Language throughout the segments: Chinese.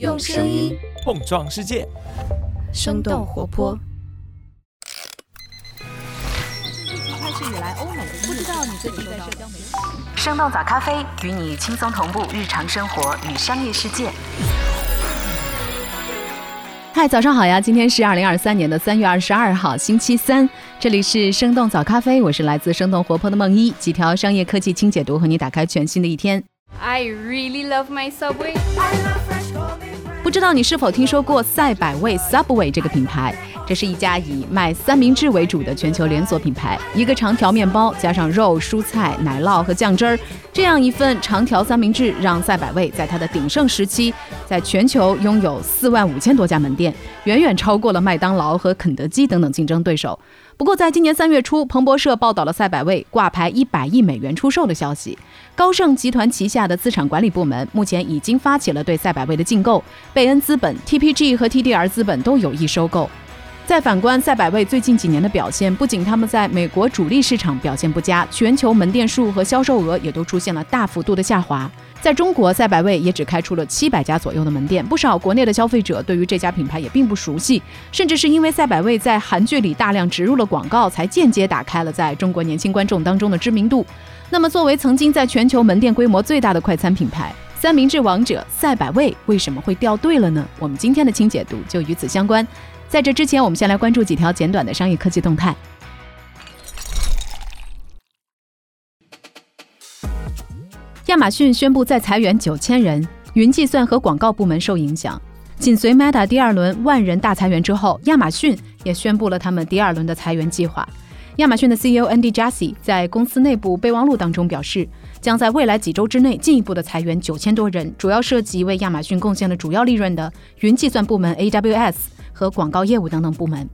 用声音碰撞世界，生动活泼。开始以来，欧美不知道你最近在社交媒体。生动早咖啡与你轻松同步日常生活与商业世界。嗨，早上好呀！今天是二零二三年的三月二十二号，星期三。这里是生动早咖啡，我是来自生动活泼的梦一，几条商业科技轻解读，和你打开全新的一天。I really love my subway. 不知道你是否听说过赛百味 Subway 这个品牌？这是一家以卖三明治为主的全球连锁品牌。一个长条面包加上肉、蔬菜、奶酪和酱汁儿，这样一份长条三明治让赛百味在它的鼎盛时期，在全球拥有四万五千多家门店，远远超过了麦当劳和肯德基等等竞争对手。不过，在今年三月初，彭博社报道了赛百味挂牌一百亿美元出售的消息。高盛集团旗下的资产管理部门目前已经发起了对赛百味的竞购，贝恩资本、TPG 和 TDR 资本都有意收购。再反观赛百味最近几年的表现，不仅他们在美国主力市场表现不佳，全球门店数和销售额也都出现了大幅度的下滑。在中国，赛百味也只开出了七百家左右的门店，不少国内的消费者对于这家品牌也并不熟悉，甚至是因为赛百味在韩剧里大量植入了广告，才间接打开了在中国年轻观众当中的知名度。那么，作为曾经在全球门店规模最大的快餐品牌，三明治王者赛百味为什么会掉队了呢？我们今天的轻解读就与此相关。在这之前，我们先来关注几条简短的商业科技动态。亚马逊宣布再裁员九千人，云计算和广告部门受影响。紧随 Meta 第二轮万人大裁员之后，亚马逊也宣布了他们第二轮的裁员计划。亚马逊的 CEO Andy Jassy 在公司内部备忘录当中表示，将在未来几周之内进一步的裁员九千多人，主要涉及为亚马逊贡献了主要利润的云计算部门 AWS 和广告业务等等部门。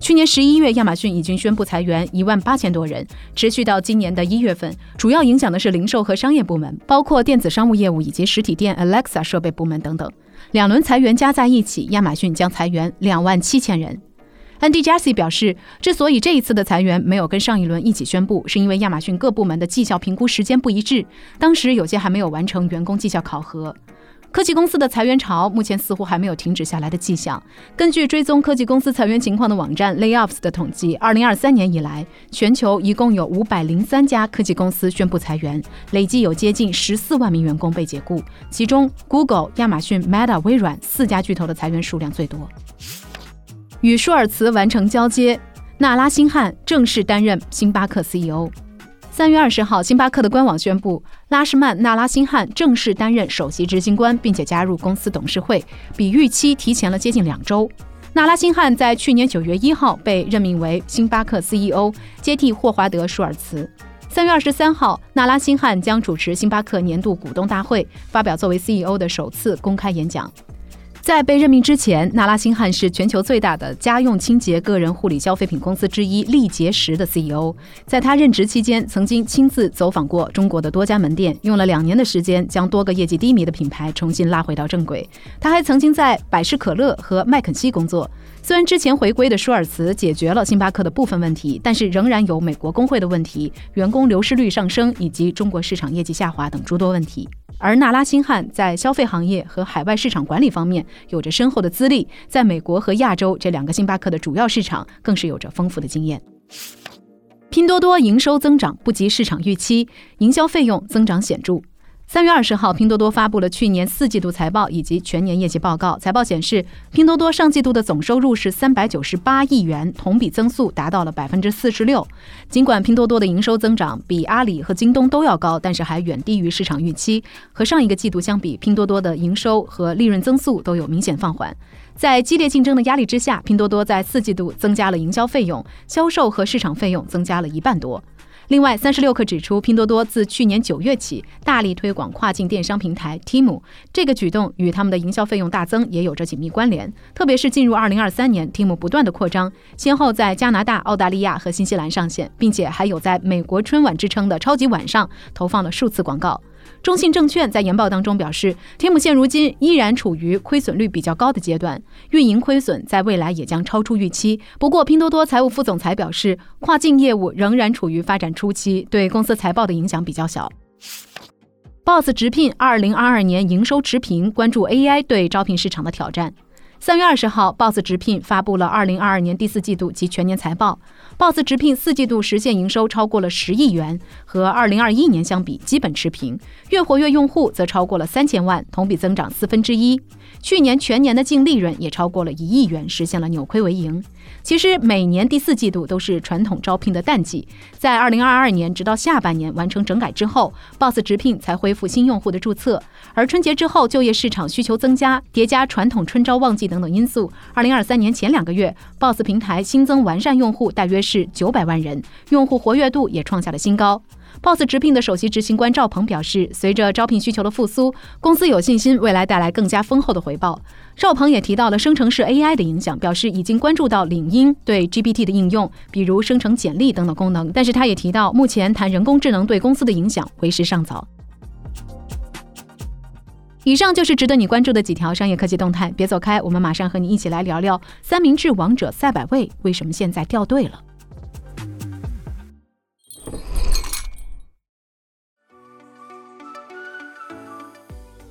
去年十一月，亚马逊已经宣布裁员一万八千多人，持续到今年的一月份。主要影响的是零售和商业部门，包括电子商务业务以及实体店 Alexa 设备部门等等。两轮裁员加在一起，亚马逊将裁员两万七千人。Andy Jassy 表示，之所以这一次的裁员没有跟上一轮一起宣布，是因为亚马逊各部门的绩效评估时间不一致，当时有些还没有完成员工绩效考核。科技公司的裁员潮目前似乎还没有停止下来的迹象。根据追踪科技公司裁员情况的网站 Layoffs 的统计，二零二三年以来，全球一共有五百零三家科技公司宣布裁员，累计有接近十四万名员工被解雇，其中 Google、亚马逊、Meta、微软四家巨头的裁员数量最多。与舒尔茨完成交接，纳拉辛汉正式担任星巴克 CEO。三月二十号，星巴克的官网宣布，拉什曼·纳拉辛汉正式担任首席执行官，并且加入公司董事会，比预期提前了接近两周。纳拉辛汉在去年九月一号被任命为星巴克 CEO，接替霍华德·舒尔茨。三月二十三号，纳拉辛汉将主持星巴克年度股东大会，发表作为 CEO 的首次公开演讲。在被任命之前，纳拉辛汉是全球最大的家用清洁个人护理消费品公司之一力洁时的 CEO。在他任职期间，曾经亲自走访过中国的多家门店，用了两年的时间将多个业绩低迷的品牌重新拉回到正轨。他还曾经在百事可乐和麦肯锡工作。虽然之前回归的舒尔茨解决了星巴克的部分问题，但是仍然有美国工会的问题、员工流失率上升以及中国市场业绩下滑等诸多问题。而纳拉辛汉在消费行业和海外市场管理方面有着深厚的资历，在美国和亚洲这两个星巴克的主要市场更是有着丰富的经验。拼多多营收增长不及市场预期，营销费用增长显著。三月二十号，拼多多发布了去年四季度财报以及全年业绩报告。财报显示，拼多多上季度的总收入是三百九十八亿元，同比增速达到了百分之四十六。尽管拼多多的营收增长比阿里和京东都要高，但是还远低于市场预期。和上一个季度相比，拼多多的营收和利润增速都有明显放缓。在激烈竞争的压力之下，拼多多在四季度增加了营销费用，销售和市场费用增加了一半多。另外，三十六氪指出，拼多多自去年九月起大力推广跨境电商平台 Temu，这个举动与他们的营销费用大增也有着紧密关联。特别是进入二零二三年，Temu 不断的扩张，先后在加拿大、澳大利亚和新西兰上线，并且还有在美国春晚之称的超级晚上投放了数次广告。中信证券在研报当中表示，Temu 现如今依然处于亏损率比较高的阶段，运营亏损在未来也将超出预期。不过，拼多多财务副总裁表示，跨境业务仍然处于发展初期，对公司财报的影响比较小。Boss 直聘二零二二年营收持平，关注 AI 对招聘市场的挑战。三月二十号，Boss 直聘发布了二零二二年第四季度及全年财报。Boss 直聘四季度实现营收超过了十亿元，和二零二一年相比基本持平，月活跃用户则超过了三千万，同比增长四分之一。去年全年的净利润也超过了一亿元，实现了扭亏为盈。其实每年第四季度都是传统招聘的淡季，在二零二二年直到下半年完成整改之后，Boss 直聘才恢复新用户的注册。而春节之后就业市场需求增加，叠加传统春招旺季等等因素，二零二三年前两个月，Boss 平台新增完善用户大约是九百万人，用户活跃度也创下了新高。Boss 直聘的首席执行官赵鹏表示，随着招聘需求的复苏，公司有信心未来带来更加丰厚的回报。赵鹏也提到了生成式 AI 的影响，表示已经关注到领英对 GPT 的应用，比如生成简历等等功能。但是他也提到，目前谈人工智能对公司的影响为时尚早。以上就是值得你关注的几条商业科技动态，别走开，我们马上和你一起来聊聊三明治王者赛百味为什么现在掉队了。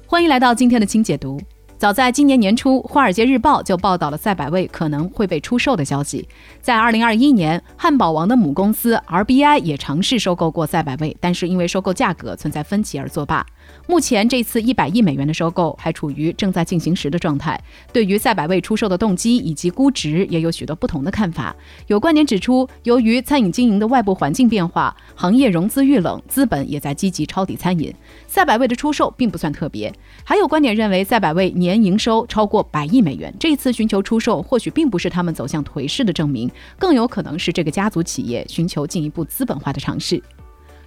欢迎来到今天的轻解读。早在今年年初，《华尔街日报》就报道了赛百味可能会被出售的消息。在2021年，汉堡王的母公司 RBI 也尝试收购过赛百味，但是因为收购价格存在分歧而作罢。目前这次一百亿美元的收购还处于正在进行时的状态。对于赛百味出售的动机以及估值，也有许多不同的看法。有观点指出，由于餐饮经营的外部环境变化，行业融资遇冷，资本也在积极抄底餐饮。赛百味的出售并不算特别。还有观点认为，赛百味年营收超过百亿美元，这次寻求出售或许并不是他们走向颓势的证明，更有可能是这个家族企业寻求进一步资本化的尝试。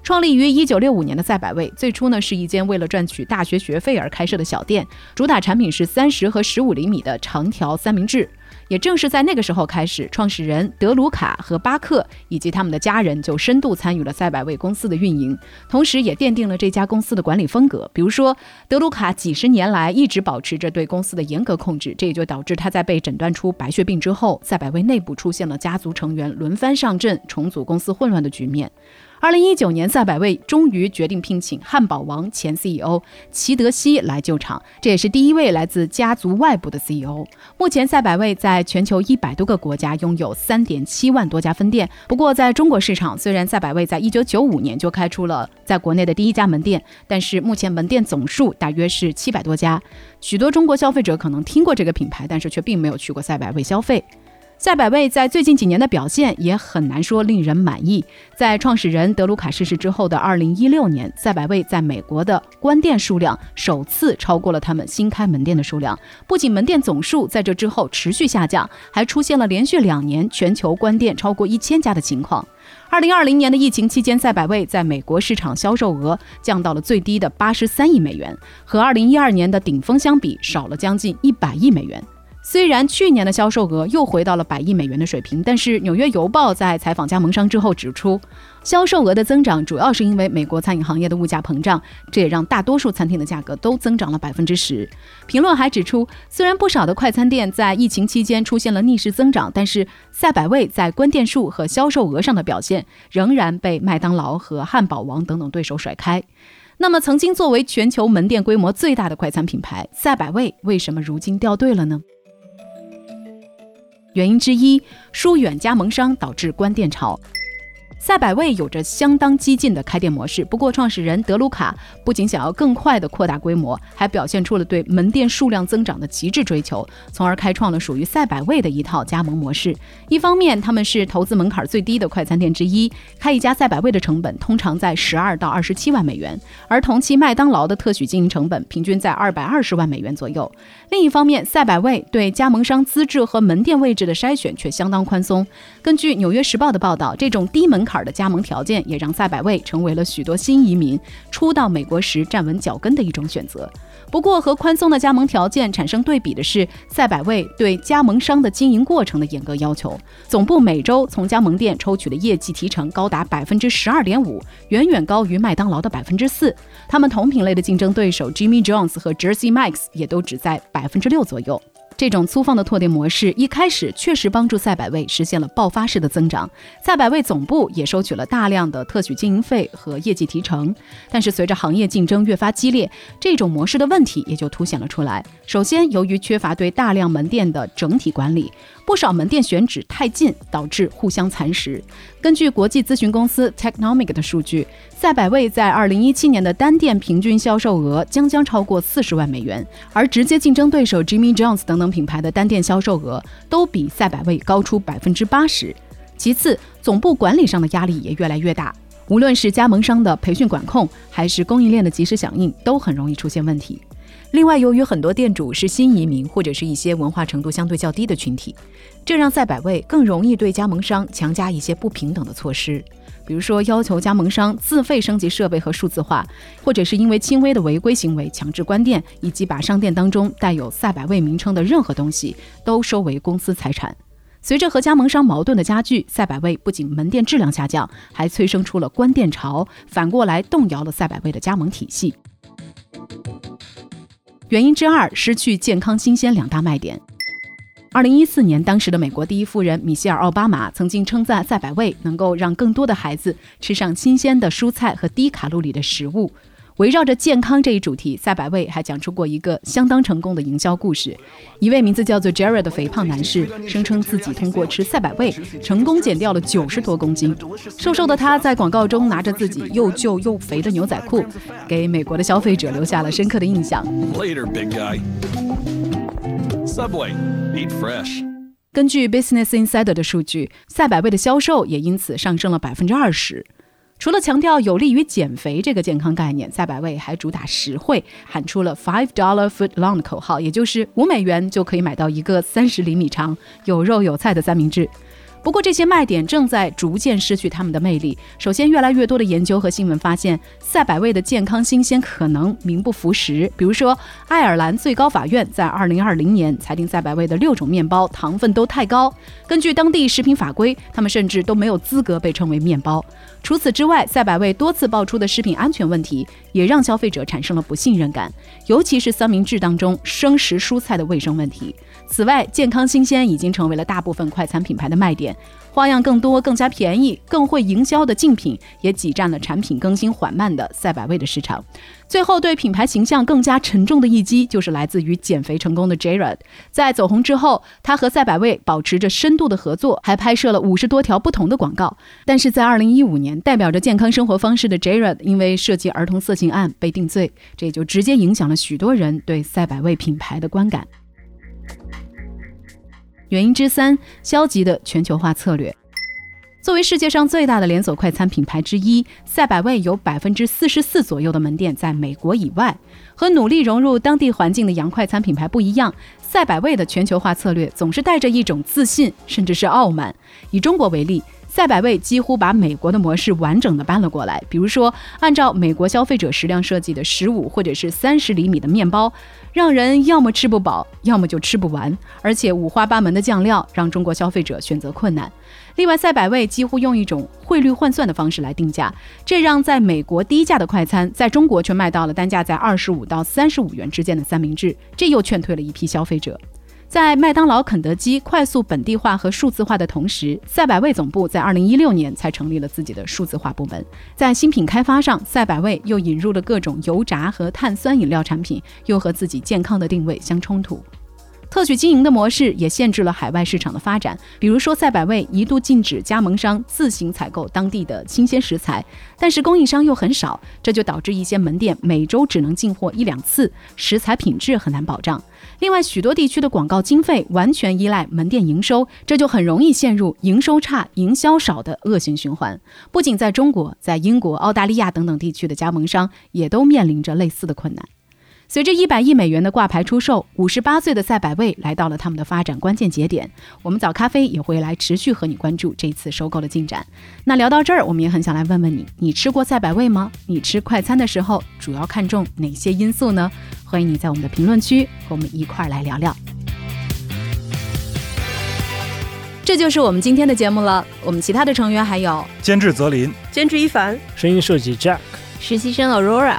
创立于一九六五年的赛百味，最初呢是一间为了赚取大学学费而开设的小店，主打产品是三十和十五厘米的长条三明治。也正是在那个时候开始，创始人德鲁卡和巴克以及他们的家人就深度参与了赛百味公司的运营，同时也奠定了这家公司的管理风格。比如说，德鲁卡几十年来一直保持着对公司的严格控制，这也就导致他在被诊断出白血病之后，赛百味内部出现了家族成员轮番上阵，重组公司混乱的局面。二零一九年，赛百味终于决定聘请汉堡王前 CEO 齐德西来救场，这也是第一位来自家族外部的 CEO。目前，赛百味在全球一百多个国家拥有三点七万多家分店。不过，在中国市场，虽然赛百味在一九九五年就开出了在国内的第一家门店，但是目前门店总数大约是七百多家。许多中国消费者可能听过这个品牌，但是却并没有去过赛百味消费。赛百味在最近几年的表现也很难说令人满意。在创始人德鲁卡逝世之后的2016年，赛百味在美国的关店数量首次超过了他们新开门店的数量。不仅门店总数在这之后持续下降，还出现了连续两年全球关店超过一千家的情况。2020年的疫情期间，赛百味在美国市场销售额降到了最低的83亿美元，和2012年的顶峰相比，少了将近100亿美元。虽然去年的销售额又回到了百亿美元的水平，但是《纽约邮报》在采访加盟商之后指出，销售额的增长主要是因为美国餐饮行业的物价膨胀，这也让大多数餐厅的价格都增长了百分之十。评论还指出，虽然不少的快餐店在疫情期间出现了逆势增长，但是赛百味在关店数和销售额上的表现仍然被麦当劳和汉堡王等等对手甩开。那么，曾经作为全球门店规模最大的快餐品牌，赛百味为什么如今掉队了呢？原因之一，疏远加盟商导致关店潮。赛百味有着相当激进的开店模式，不过创始人德鲁卡不仅想要更快的扩大规模，还表现出了对门店数量增长的极致追求，从而开创了属于赛百味的一套加盟模式。一方面，他们是投资门槛最低的快餐店之一，开一家赛百味的成本通常在十二到二十七万美元，而同期麦当劳的特许经营成本平均在二百二十万美元左右。另一方面，赛百味对加盟商资质和门店位置的筛选却相当宽松。根据《纽约时报》的报道，这种低门槛的加盟条件也让赛百味成为了许多新移民初到美国时站稳脚跟的一种选择。不过，和宽松的加盟条件产生对比的是，赛百味对加盟商的经营过程的严格要求。总部每周从加盟店抽取的业绩提成高达百分之十二点五，远远高于麦当劳的百分之四。他们同品类的竞争对手 Jimmy Jones 和 Jersey Mike's 也都只在百分之六左右。这种粗放的拓店模式一开始确实帮助赛百味实现了爆发式的增长，赛百味总部也收取了大量的特许经营费和业绩提成。但是随着行业竞争越发激烈，这种模式的问题也就凸显了出来。首先，由于缺乏对大量门店的整体管理，不少门店选址太近，导致互相蚕食。根据国际咨询公司 Technomic 的数据，赛百味在2017年的单店平均销售额将将超过40万美元，而直接竞争对手 Jimmy Jones 等等品牌的单店销售额都比赛百味高出百分之八十。其次，总部管理上的压力也越来越大，无论是加盟商的培训管控，还是供应链的及时响应，都很容易出现问题。另外，由于很多店主是新移民或者是一些文化程度相对较低的群体，这让赛百味更容易对加盟商强加一些不平等的措施，比如说要求加盟商自费升级设备和数字化，或者是因为轻微的违规行为强制关店，以及把商店当中带有赛百味名称的任何东西都收为公司财产。随着和加盟商矛盾的加剧，赛百味不仅门店质量下降，还催生出了关店潮，反过来动摇了赛百味的加盟体系。原因之二，失去健康新鲜两大卖点。二零一四年，当时的美国第一夫人米歇尔·奥巴马曾经称赞赛百味能够让更多的孩子吃上新鲜的蔬菜和低卡路里的食物。围绕着健康这一主题，赛百味还讲出过一个相当成功的营销故事。一位名字叫做 Jared 的肥胖男士，声称自己通过吃赛百味成功减掉了九十多公斤。瘦瘦的他在广告中拿着自己又旧又肥的牛仔裤，给美国的消费者留下了深刻的印象。Later, big guy. Subway, eat fresh. 根据 Business Insider 的数据，赛百味的销售也因此上升了百分之二十。除了强调有利于减肥这个健康概念，赛百味还主打实惠，喊出了 Five Dollar Foot Long 的口号，也就是五美元就可以买到一个三十厘米长、有肉有菜的三明治。不过，这些卖点正在逐渐失去他们的魅力。首先，越来越多的研究和新闻发现，赛百味的健康新鲜可能名不符实。比如说，爱尔兰最高法院在2020年裁定赛百味的六种面包糖分都太高，根据当地食品法规，他们甚至都没有资格被称为面包。除此之外，赛百味多次爆出的食品安全问题，也让消费者产生了不信任感，尤其是三明治当中生食蔬菜的卫生问题。此外，健康新鲜已经成为了大部分快餐品牌的卖点，花样更多、更加便宜、更会营销的竞品也挤占了产品更新缓慢的赛百味的市场。最后，对品牌形象更加沉重的一击，就是来自于减肥成功的 Jared。在走红之后，他和赛百味保持着深度的合作，还拍摄了五十多条不同的广告。但是在二零一五年，代表着健康生活方式的 Jared 因为涉及儿童色情案被定罪，这也就直接影响了许多人对赛百味品牌的观感。原因之三，消极的全球化策略。作为世界上最大的连锁快餐品牌之一，赛百味有百分之四十四左右的门店在美国以外。和努力融入当地环境的洋快餐品牌不一样，赛百味的全球化策略总是带着一种自信，甚至是傲慢。以中国为例。赛百味几乎把美国的模式完整的搬了过来，比如说，按照美国消费者食量设计的十五或者是三十厘米的面包，让人要么吃不饱，要么就吃不完，而且五花八门的酱料让中国消费者选择困难。另外，赛百味几乎用一种汇率换算的方式来定价，这让在美国低价的快餐，在中国却卖到了单价在二十五到三十五元之间的三明治，这又劝退了一批消费者。在麦当劳、肯德基快速本地化和数字化的同时，赛百味总部在二零一六年才成立了自己的数字化部门。在新品开发上，赛百味又引入了各种油炸和碳酸饮料产品，又和自己健康的定位相冲突。特许经营的模式也限制了海外市场的发展。比如说，赛百味一度禁止加盟商自行采购当地的新鲜食材，但是供应商又很少，这就导致一些门店每周只能进货一两次，食材品质很难保障。另外，许多地区的广告经费完全依赖门店营收，这就很容易陷入营收差、营销少的恶性循环。不仅在中国，在英国、澳大利亚等等地区的加盟商也都面临着类似的困难。随着一百亿美元的挂牌出售，五十八岁的赛百味来到了他们的发展关键节点。我们早咖啡也会来持续和你关注这次收购的进展。那聊到这儿，我们也很想来问问你：你吃过赛百味吗？你吃快餐的时候主要看重哪些因素呢？欢迎你在我们的评论区和我们一块儿来聊聊。这就是我们今天的节目了。我们其他的成员还有监制泽林，监制一凡，声音设计 Jack，实习生 Aurora。